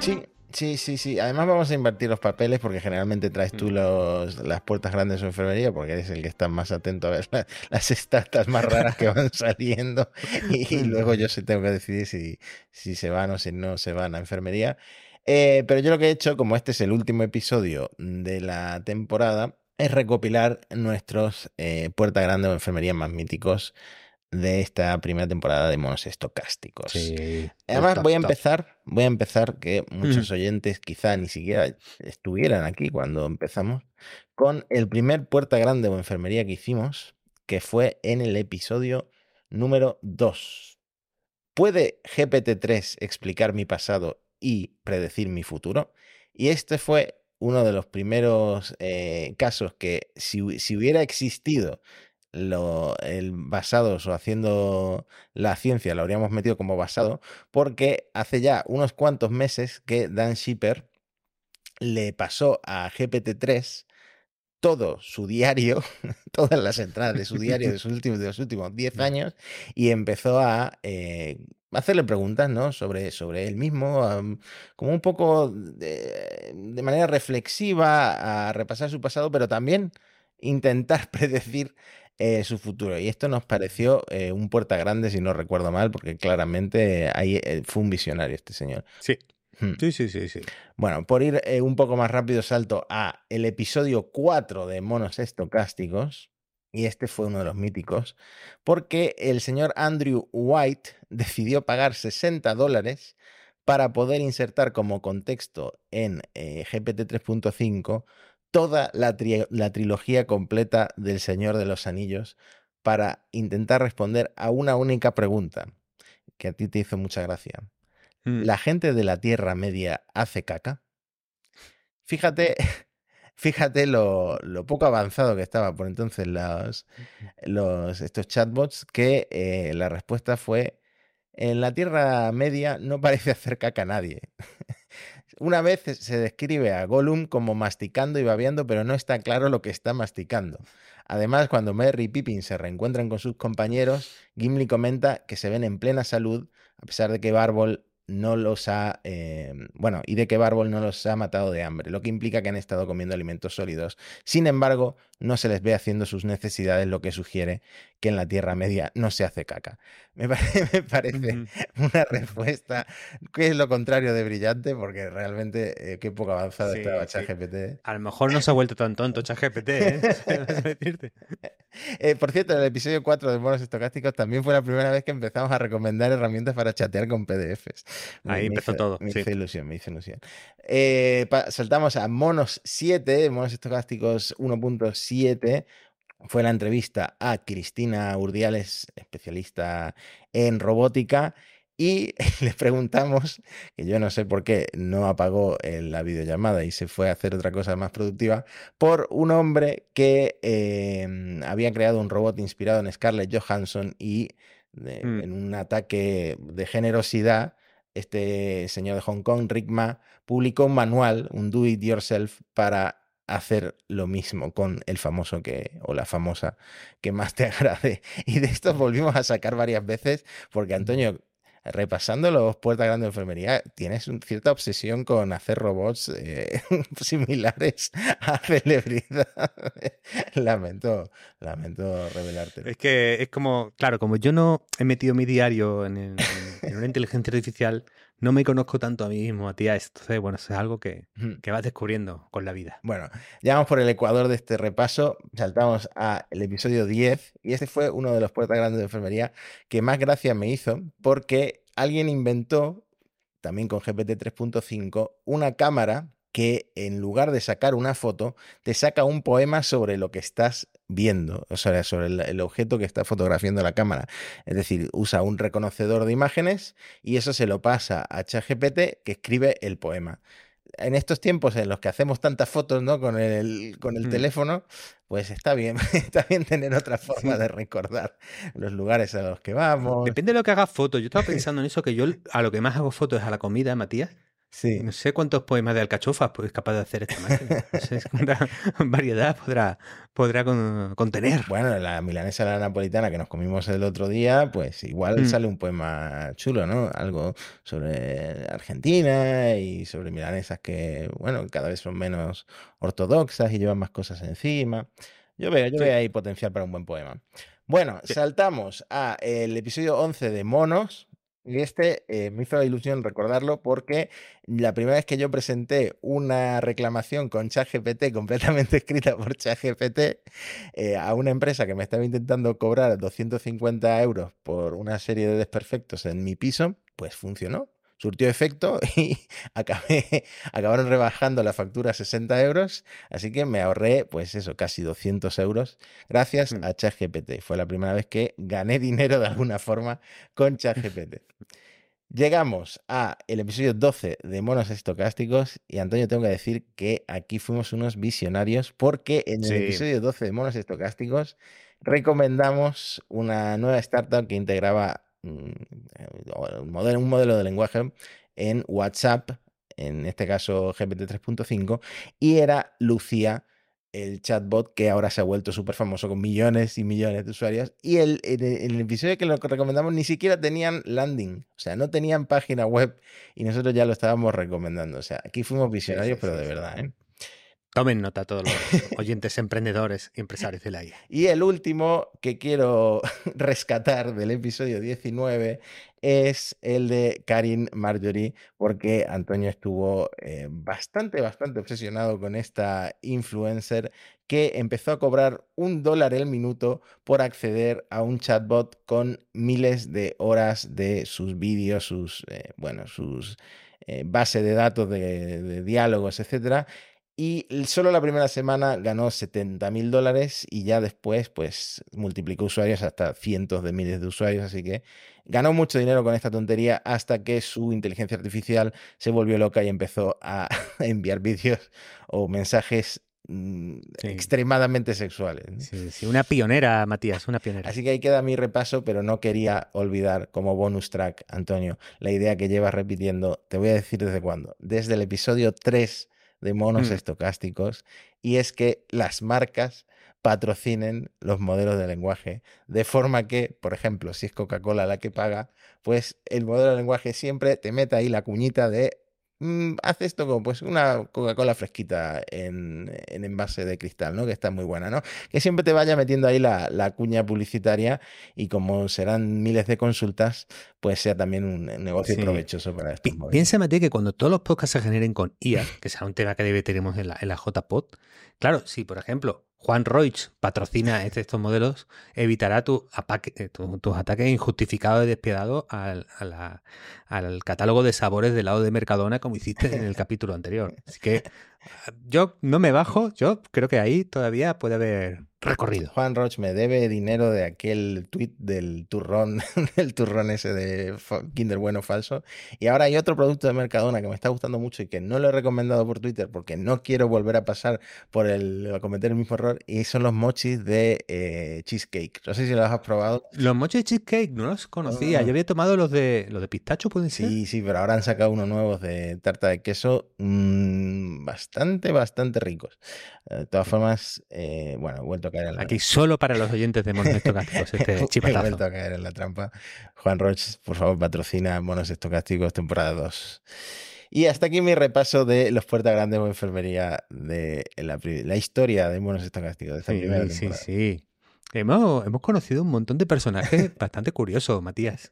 A: Sí, sí, sí, sí. Además vamos a invertir los papeles porque generalmente traes tú mm. los, las puertas grandes de su enfermería porque eres el que está más atento a ver las estatas más raras que van saliendo y, luego yo se tengo que decidir si, si se van o si no se van a enfermería. Eh, pero yo lo que he hecho, como este es el último episodio de la temporada, es recopilar nuestros eh, puertas grandes o enfermería más míticos de esta primera temporada de monos estocásticos. Además, voy a empezar, voy a empezar que muchos oyentes quizá ni siquiera estuvieran aquí cuando empezamos, con el primer puerta grande o enfermería que hicimos, que fue en el episodio número 2. ¿Puede GPT-3 explicar mi pasado y predecir mi futuro? Y este fue uno de los primeros eh, casos que si, si hubiera existido lo, el basados o haciendo la ciencia lo habríamos metido como basado, porque hace ya unos cuantos meses que Dan Shipper le pasó a GPT-3 todo su diario, todas las entradas de su diario de, sus últimos, de los últimos 10 años y empezó a eh, hacerle preguntas ¿no? sobre, sobre él mismo, como un poco de, de, manera reflexiva a repasar su pasado, pero también intentar predecir eh, su futuro. Y esto nos pareció eh, un puerta grande, si no recuerdo mal, porque claramente ahí eh, fue un visionario este señor.
B: Sí. Hmm. Sí, sí, sí, sí.
A: Bueno, por ir un poco más rápido, salto a el episodio 4 de Monos Estocásticos, y este fue uno de los míticos, porque el señor Andrew White decidió pagar 60 dólares para poder insertar como contexto en eh, GPT 3.5 toda la, la, trilogía completa del Señor de los Anillos para intentar responder a una única pregunta que a ti te hizo mucha gracia. Mm. ¿La gente de la Tierra Media hace caca? Fíjate, fíjate lo, poco avanzado que estaba por entonces los, los, estos chatbots que eh, la respuesta fue en la Tierra Media no parece hacer caca a nadie. Una vez se describe a Gollum como masticando y babeando, pero no está claro lo que está masticando. Además, cuando Merry y Pippin se reencuentran con sus compañeros, Gimli comenta que se ven en plena salud, a pesar de que Barbol no los ha, eh, bueno, y de que Barbol no los ha matado de hambre, lo que implica que han estado comiendo alimentos sólidos. Sin embargo, no se les ve haciendo sus necesidades, lo que sugiere que en la Tierra Media no se hace caca. Me, parece una respuesta que es lo contrario de brillante, porque realmente eh, qué poco avanzado estaba ChatGPT.
B: A lo mejor no se ha vuelto tan tonto ChatGPT, ¿eh?
A: ¿eh? por cierto, en el episodio 4 de Monos Estocásticos también fue la primera vez que empezamos a recomendar herramientas para chatear con PDFs.
B: Ahí empezó todo.
A: Me hizo ilusión, me hizo ilusión. Eh, saltamos a Monos 7, Monos Estocásticos 1.7 fue la entrevista a Cristina Urdiales, especialista en robótica, y le preguntamos, que yo no sé por qué no apagó la videollamada y se fue a hacer otra cosa más productiva, por un hombre que em, había creado un robot inspirado en Scarlett Johansson y mm. en un ataque de generosidad, este señor de Hong Kong, Rick Ma, publicó un manual, un do it yourself, para hacer lo mismo con el famoso que o la famosa que más te agrade. Y de esto volvimos a sacar varias veces porque Antonio, repasando los puertas grandes de enfermería, tienes una cierta obsesión con hacer robots eh, similares a celebridad. lamento, lamento revelarte.
B: Es que es como, claro, como yo no he metido mi diario en una inteligencia artificial, no me conozco tanto a mí mismo, a ti, a esto. Bueno, es algo que, que, vas descubriendo con la vida.
A: Bueno, ya vamos por el ecuador de este repaso, saltamos al episodio 10 y este fue uno de los puertas grandes de enfermería que más gracia me hizo porque alguien inventó, también con GPT 3.5, una cámara que en lugar de sacar una foto, te saca un poema sobre lo que estás viendo, o sea, sobre el, objeto que está fotografiando la cámara. Es decir, usa un reconocedor de imágenes y eso se lo pasa a ChatGPT que escribe el poema. En estos tiempos en los que hacemos tantas fotos ¿no? con el, con el mm. teléfono, pues está bien, está bien tener otra forma de recordar los lugares a los que vamos.
B: Depende de lo que hagas fotos. Yo estaba pensando en eso, que yo a lo que más hago fotos es a la comida, Matías. No sé cuántos poemas de alcachofas es capaz de hacer esta máquina. No sé cuánta variedad podrá, podrá contener.
A: Bueno, la milanesa la napolitana que nos comimos el otro día, pues igual mm. sale un poema chulo, ¿no? Algo sobre Argentina y sobre milanesas que, bueno, cada vez son menos ortodoxas y llevan más cosas encima. Yo veo, yo veo ahí potencial para un buen poema. Bueno, saltamos a el episodio 11 de Monos, y este eh, me hizo ilusión recordarlo porque la primera vez que yo presenté una reclamación con ChatGPT completamente escrita por ChatGPT eh, a una empresa que me estaba intentando cobrar 250 euros por una serie de desperfectos en mi piso, pues funcionó surtió efecto y acabé, acabaron rebajando la factura a 60 euros, así que me ahorré, pues eso, casi 200 euros gracias mm. a ChatGPT. Fue la primera vez que gané dinero de alguna forma con ChatGPT. Llegamos a el episodio 12 de Monos Estocásticos y Antonio tengo que decir que aquí fuimos unos visionarios porque en el episodio 12 de Monos Estocásticos recomendamos una nueva startup que integraba un modelo, un modelo de lenguaje en WhatsApp, en este caso GPT 3.5, y era Lucía, el chatbot que ahora se ha vuelto súper famoso con millones y millones de usuarios. Y el, en, el, episodio que lo recomendamos ni siquiera tenían landing, o sea, no tenían página web y nosotros ya lo estábamos recomendando. O sea, aquí fuimos visionarios, pero de verdad, ¿eh?
B: Tomen nota todos los oyentes emprendedores y empresarios de la.
A: Y el último que quiero rescatar del episodio 19 es el de Karin Marjorie, porque Antonio estuvo eh, bastante, bastante obsesionado con esta influencer que empezó a cobrar un dólar el minuto por acceder a un chatbot con miles de horas de sus vídeos, sus, eh, bueno, sus eh, bases de datos de, de diálogos, etcétera y solo la primera semana ganó 70 mil dólares y ya después pues multiplicó usuarios hasta cientos de miles de usuarios, así que ganó mucho dinero con esta tontería hasta que su inteligencia artificial se volvió loca y empezó a enviar vídeos o mensajes mm, extremadamente sexuales.
B: Sí, sí, una pionera, Matías, una pionera.
A: Así que ahí queda mi repaso, pero no quería olvidar como bonus track, Antonio, la idea que llevas repitiendo, te voy a decir desde cuándo, desde el episodio 3 de monos mm. estocásticos y es que las marcas patrocinen los modelos de lenguaje, de forma que, por ejemplo, si es Coca-Cola la que paga, pues el modelo de lenguaje siempre te meta ahí la cuñita de Mm, hace esto como pues una Coca-Cola fresquita en, envase de cristal, ¿no? Que está muy buena, ¿no? Que siempre te vaya metiendo ahí la, cuña publicitaria y como serán miles de consultas, pues sea también un negocio provechoso para estos
B: Piensa, Mati, que cuando todos los podcasts se generen con IA, que sea un tema que debe tenemos en la, en la JPod, claro, si por ejemplo Juan Roig patrocina este, estos modelos, evitará tu eh, tus ataques injustificados y despiadados al, al, catálogo de sabores del lado de Mercadona, como hiciste en el capítulo anterior. Así que yo no me bajo, yo creo que ahí todavía puede haber recorrido.
A: Juan Roch me debe dinero de aquel tweet del turrón, del turrón ese de Kinder Bueno Falso. Y ahora hay otro producto de Mercadona que me está gustando mucho y que no lo he recomendado por Twitter porque no quiero volver a pasar por el, a cometer el mismo error. Y son los mochis de eh, cheesecake. No sé si los has probado.
B: Los mochis de cheesecake no los conocía. Ah. Yo había tomado los de los de pistacho, pueden ser.
A: Sí, sí, pero ahora han sacado unos nuevos de tarta de queso mm, bastante, bastante ricos. De todas formas, eh, bueno, he vuelto a caer en la
B: Aquí solo para los oyentes de Monos Estocásticos, este chipetazo.
A: he vuelto a caer en la trampa. Juan Roch, por favor, patrocina Monos Estocásticos temporada 2. Y hasta aquí mi repaso de los Puertas Grandes o Enfermería de la, historia de Monos Estocásticos. De esta
B: sí, sí, sí. Hemos, conocido un montón de personajes bastante curiosos, Matías.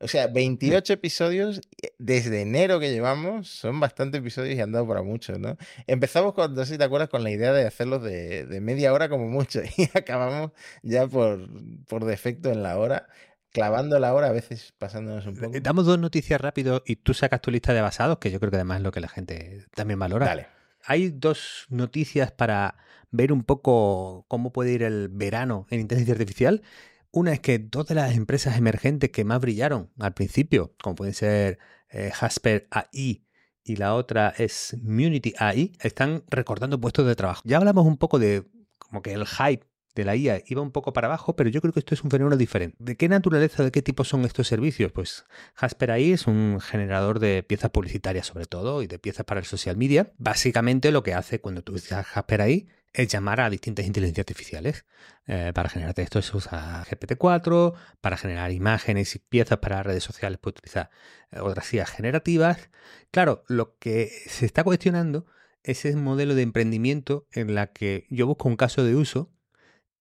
A: O sea, 28 episodios eh, desde enero que llevamos, son bastantes episodios y han dado para muchos, ¿no? Empezamos con, no sé si te acuerdas, con la idea de hacerlos de, media hora como mucho y acabamos ya por, por defecto en la hora clavando la hora, a veces pasándonos un poco.
B: Damos dos noticias rápido y tú sacas tu lista de basados, que yo creo que además es lo que la gente también valora.
A: Dale.
B: Hay dos noticias para ver un poco cómo puede ir el verano en inteligencia artificial. Una es que dos de las empresas emergentes que más brillaron al principio, como pueden ser eh, Jasper AI y la otra es Munity AI, están recortando puestos de trabajo. Ya hablamos un poco de como que el hype de la IA iba un poco para abajo, pero yo creo que esto es un fenómeno diferente. ¿De qué naturaleza, de qué tipo son estos servicios? Pues Jasper AI es un generador de piezas publicitarias sobre todo y de piezas para el social media. Básicamente lo que hace cuando tú dices Jasper AI es llamar a distintas inteligencias artificiales. Eh, para generar texto se usa GPT-4, para generar imágenes y piezas para redes sociales puede utilizar eh, otras IAs generativas. Claro, lo que se está cuestionando es ese modelo de emprendimiento en la que yo busco un caso de uso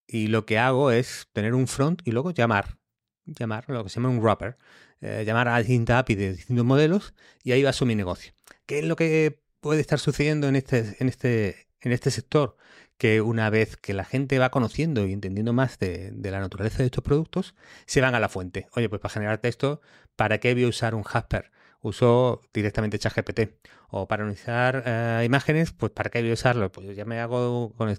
B: y lo que hago es tener un front y luego llamar, llamar lo que se llama un wrapper, eh, llamar a distintas API de distintos modelos y ahí va su mi negocio. ¿Qué es lo que puede estar sucediendo en este, en este, en este sector? Que una vez que la gente va conociendo y entendiendo más de, la naturaleza de estos productos, se van a la fuente. Oye, pues para generar texto, ¿para qué voy a usar un Jasper? uso directamente ChatGPT. O para analizar eh, imágenes, pues ¿para qué voy a usarlo? Pues ya me hago con,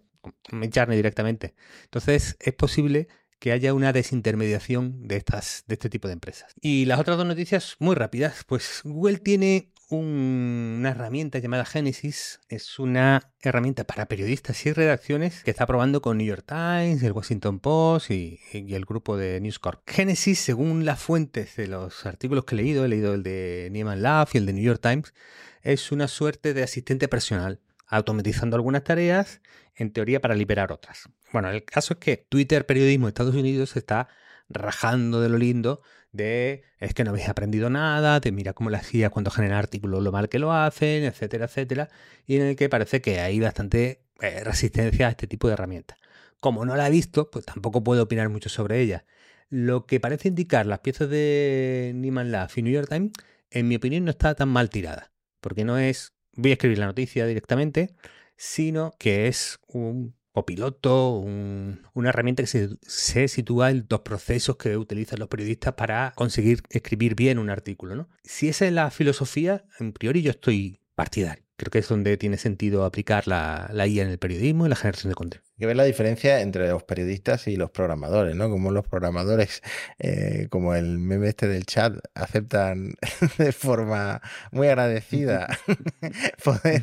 B: con directamente. Entonces es posible que haya una desintermediación de, estas, de este tipo de empresas. Y las otras dos noticias muy rápidas, pues Google tiene una herramienta llamada Genesis. Es una herramienta para periodistas y redacciones que está probando con New York Times, el Washington Post y, el grupo de News Corp. Genesis, según las fuentes de los artículos que he leído, he leído el de Nieman Love y el de New York Times, es una suerte de asistente personal, automatizando algunas tareas, en teoría para liberar otras. Bueno, el caso es que Twitter Periodismo Estados Unidos está rajando de lo lindo de es que no habéis aprendido nada, te mira cómo las guías cuando generan artículos lo mal que lo hacen, etcétera, etcétera, y en el que parece que hay bastante eh, resistencia a este tipo de herramientas. Como no la he visto, pues tampoco puedo opinar mucho sobre ella. Lo que parece indicar las piezas de Nieman Lab y New York Times, en mi opinión, no está tan mal tirada. Porque no es, voy a escribir la noticia directamente, sino que es un copiloto, una herramienta que se, se, sitúa en los procesos que utilizan los periodistas para conseguir escribir bien un artículo. ¿no? Si esa es la filosofía, en priori yo estoy partidario. Creo que es donde tiene sentido aplicar la, la IA en el periodismo y la generación de contenido.
A: Hay que ver la diferencia entre los periodistas y los programadores, ¿no? Como los programadores, eh, como el meme este del chat, aceptan de forma muy agradecida poder,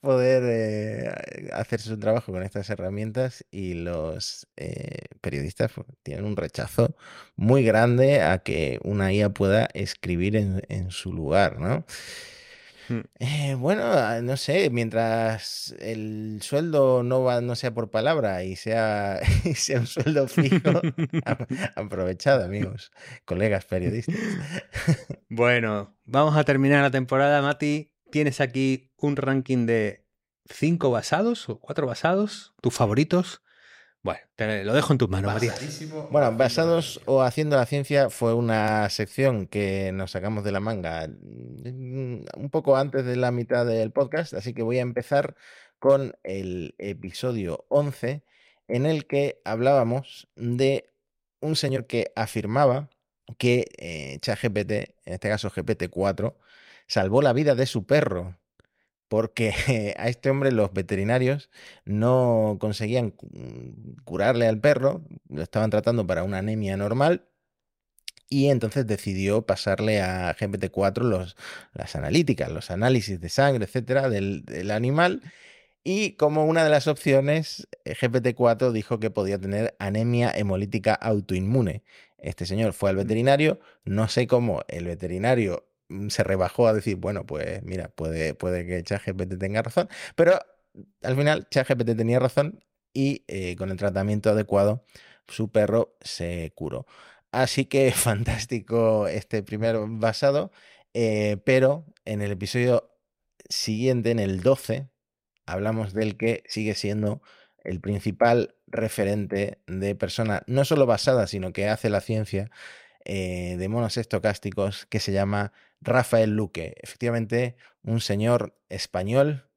A: poder eh, hacer su trabajo con estas herramientas y los eh, periodistas pues, tienen un rechazo muy grande a que una IA pueda escribir en, en su lugar, ¿no? Hmm. Eh, bueno, ah, no sé, mientras el sueldo no va, no sea por palabra y sea, sea un sueldo fijo, aprovechado, amigos, colegas periodistas.
B: bueno, vamos a terminar la temporada, Mati. Tienes aquí un ranking de cinco basados o cuatro basados, tus favoritos. Bueno, te lo dejo en tus manos, María.
A: Bueno, basados o haciendo la ciencia fue una sección que nos sacamos de la manga mm, un poco antes de la mitad del podcast, así que voy a empezar con el episodio 11 en el que hablábamos de un señor que afirmaba que eh, ChatGPT, en este caso GPT-4, salvó la vida de su perro porque a este hombre los veterinarios no conseguían curarle al perro, lo estaban tratando para una anemia normal y entonces decidió pasarle a GPT-4 los, las analíticas, los análisis de sangre, etcétera, del, del animal. Y como una de las opciones, eh, GPT-4 dijo que podía tener anemia hemolítica autoinmune. Este señor fue al veterinario, no sé cómo el veterinario Mm, se rebajó a decir, bueno, pues mira, puede, puede que ChatGPT tenga razón, pero al final ChatGPT tenía razón y eh, con el tratamiento adecuado su perro se curó. Así que fantástico este primer basado, eh, pero en el episodio siguiente, en el 12, hablamos del que sigue siendo el principal referente de persona no solo basada, sino que hace la ciencia eh, de monos estocásticos que se llama Rafael Luque. Efectivamente, un señor español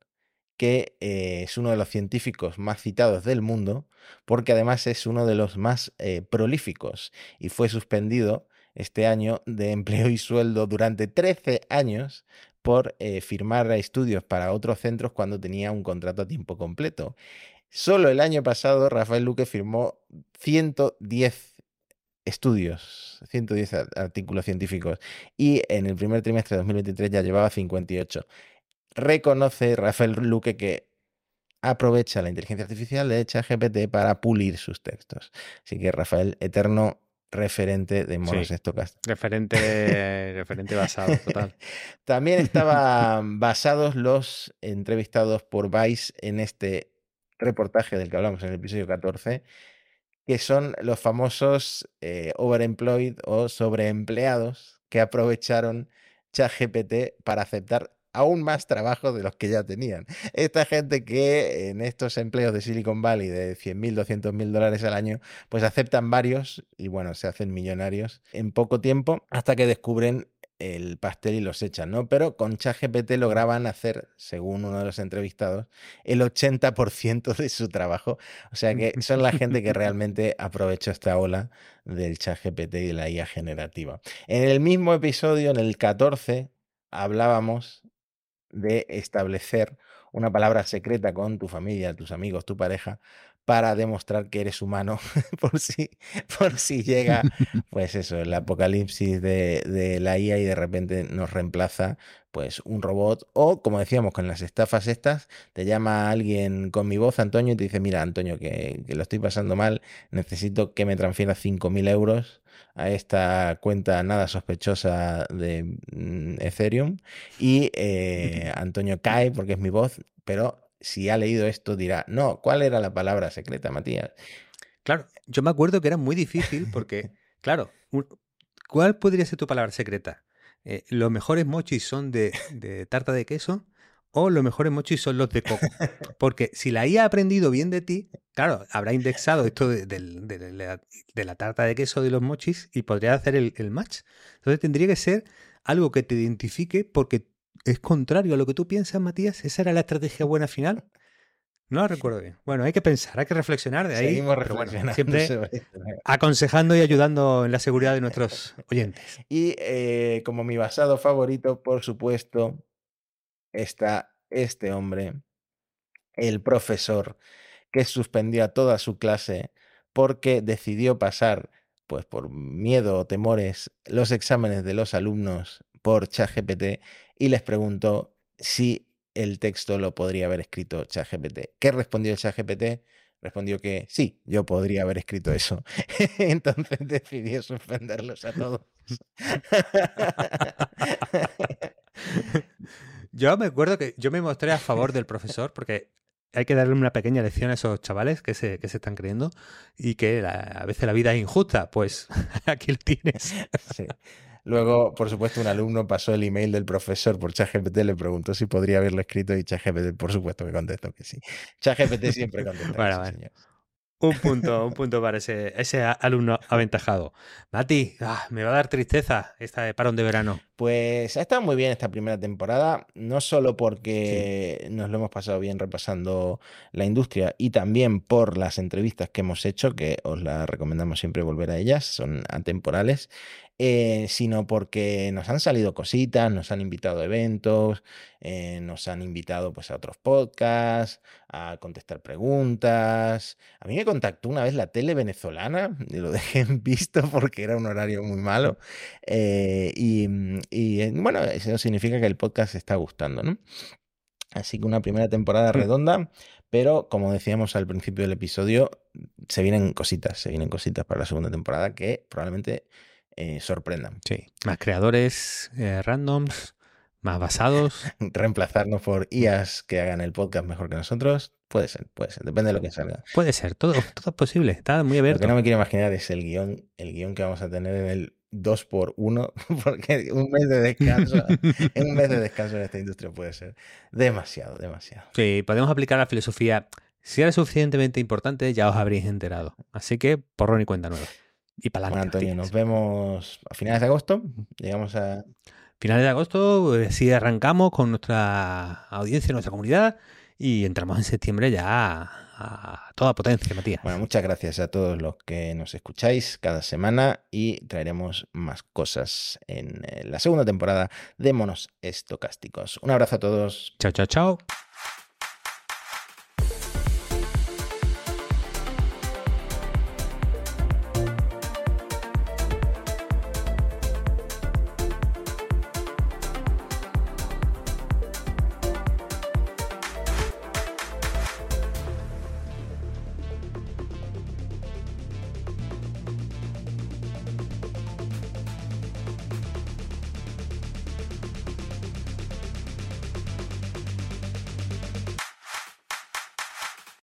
A: que eh, es uno de los científicos más citados del mundo, porque además es uno de los más eh, prolíficos y fue suspendido este año de empleo y sueldo durante 13 años por firmar estudios para otros centros cuando tenía un contrato a tiempo completo. Solo el año pasado Rafael Luque firmó 110 estudios, 110 artículos científicos, y en el primer trimestre de 2023 ya llevaba 58. Reconoce Rafael Luque que aprovecha la inteligencia artificial de ChatGPT para pulir sus textos. Así que Rafael, eterno referente de monos sí,
B: Referente, referente basado, total.
A: También estaban basados los entrevistados por Vice en este reportaje del que hablamos en el episodio 14 que son los famosos eh, overemployed o sobreempleados que aprovecharon ChatGPT para aceptar aún más trabajo de los que ya tenían. Esta gente que en estos empleos de Silicon Valley de 100.000, 200.000 dólares al año, pues aceptan varios y bueno, se hacen millonarios en poco tiempo hasta que descubren el pastel y los echan, ¿no? Pero con ChatGPT lograban hacer, según uno de los entrevistados, el 80% de su trabajo. O sea que son la gente que realmente aprovechó esta ola del ChatGPT y de la IA generativa. En el mismo episodio, en el 14, hablábamos de establecer una palabra secreta con tu familia, tus amigos, tu pareja, para demostrar que eres humano por si, por si llega, pues eso, el apocalipsis de, de, la IA y de repente nos reemplaza pues un robot o como decíamos con las estafas estas, te llama alguien con mi voz, Antonio, y te dice, mira, Antonio, que, que lo estoy pasando mal, necesito que me transfieras 5.000 euros a esta cuenta nada sospechosa de mm, Ethereum y eh, Antonio cae porque es mi voz, pero si ha leído esto dirá, no, ¿cuál era la palabra secreta, Matías?
B: Claro, yo me acuerdo que era muy difícil porque, claro, ¿cuál podría ser tu palabra secreta? Eh, ¿Los mejores mochis son de, tarta de queso? o los mejores mochis son los de coco. Porque si la IA ha aprendido bien de ti, claro, habrá indexado esto de, la, tarta de queso de los mochis y podría hacer el, el, match. Entonces tendría que ser algo que te identifique porque es contrario a lo que tú piensas, Matías. ¿Esa era la estrategia buena final? No lo recuerdo bien. Bueno, hay que pensar, hay que reflexionar de ahí.
A: Seguimos reflexionando.
B: siempre aconsejando y ayudando en la seguridad de nuestros oyentes.
A: Y eh, como mi basado favorito, por supuesto, está este hombre, el profesor, que suspendió a toda su clase porque decidió pasar, pues por miedo o temores, los exámenes de los alumnos por ChatGPT y les preguntó si el texto lo podría haber escrito ChatGPT. ¿Qué respondió ChatGPT? Respondió que sí, yo podría haber escrito eso. Entonces decidió suspenderlos a todos.
B: yo me acuerdo que yo me mostré a favor del profesor porque hay que darle una pequeña lección a esos chavales que se, que se están creyendo y que a veces la vida es injusta. Pues aquí lo tienes.
A: Sí. Luego, por supuesto, un alumno pasó el email del profesor por ChatGPT, le preguntó si podría haberlo escrito y ChatGPT, por supuesto, que contestó que sí. ChatGPT siempre contesta.
B: bueno, Un punto, un punto para ese, ese alumno aventajado. Mati, ah, me va a dar tristeza esta parón de verano.
A: Pues ha estado muy bien esta primera temporada, no solo porque nos lo hemos pasado bien repasando la industria y también por las entrevistas que hemos hecho, que os las recomendamos siempre volver a ellas, son atemporales. Eh, sino porque nos han salido cositas, nos han invitado a eventos, eh, nos han invitado pues, a otros podcasts, a contestar preguntas. A mí me contactó una vez la tele venezolana, y lo dejé en visto porque era un horario muy malo. Eh, y, y, bueno, eso significa que el podcast está gustando, ¿no? Así que una primera temporada mm. redonda, pero como decíamos al principio del episodio, se vienen cositas, se vienen cositas para la segunda temporada que probablemente eh, sorprendan.
B: Sí, más creadores eh, randoms, más basados.
A: Reemplazarnos por IAs que hagan el podcast mejor que nosotros. Puede ser, puede ser, depende de lo que salga.
B: Puede ser, todo, todo es posible, está muy abierto.
A: Lo que no me quiero imaginar es el guion, el guion que vamos a tener en el 2 por 1 porque un mes de descanso, un mes de descanso en esta industria puede ser demasiado, demasiado.
B: Sí, podemos aplicar la filosofía. Si era suficientemente importante, ya os habréis enterado. Así que, porrón y cuenta nueva. Y para
A: Bueno, Antonio, nos vemos a finales de agosto. Llegamos a.
B: Finales de agosto, si pues, arrancamos con nuestra audiencia, nuestra comunidad y entramos en septiembre ya a, toda potencia, Matías.
A: Bueno, muchas gracias a todos los que nos escucháis cada semana y traeremos más cosas en la segunda temporada de Monos Estocásticos. Un abrazo a todos.
B: Chao, chao, chao.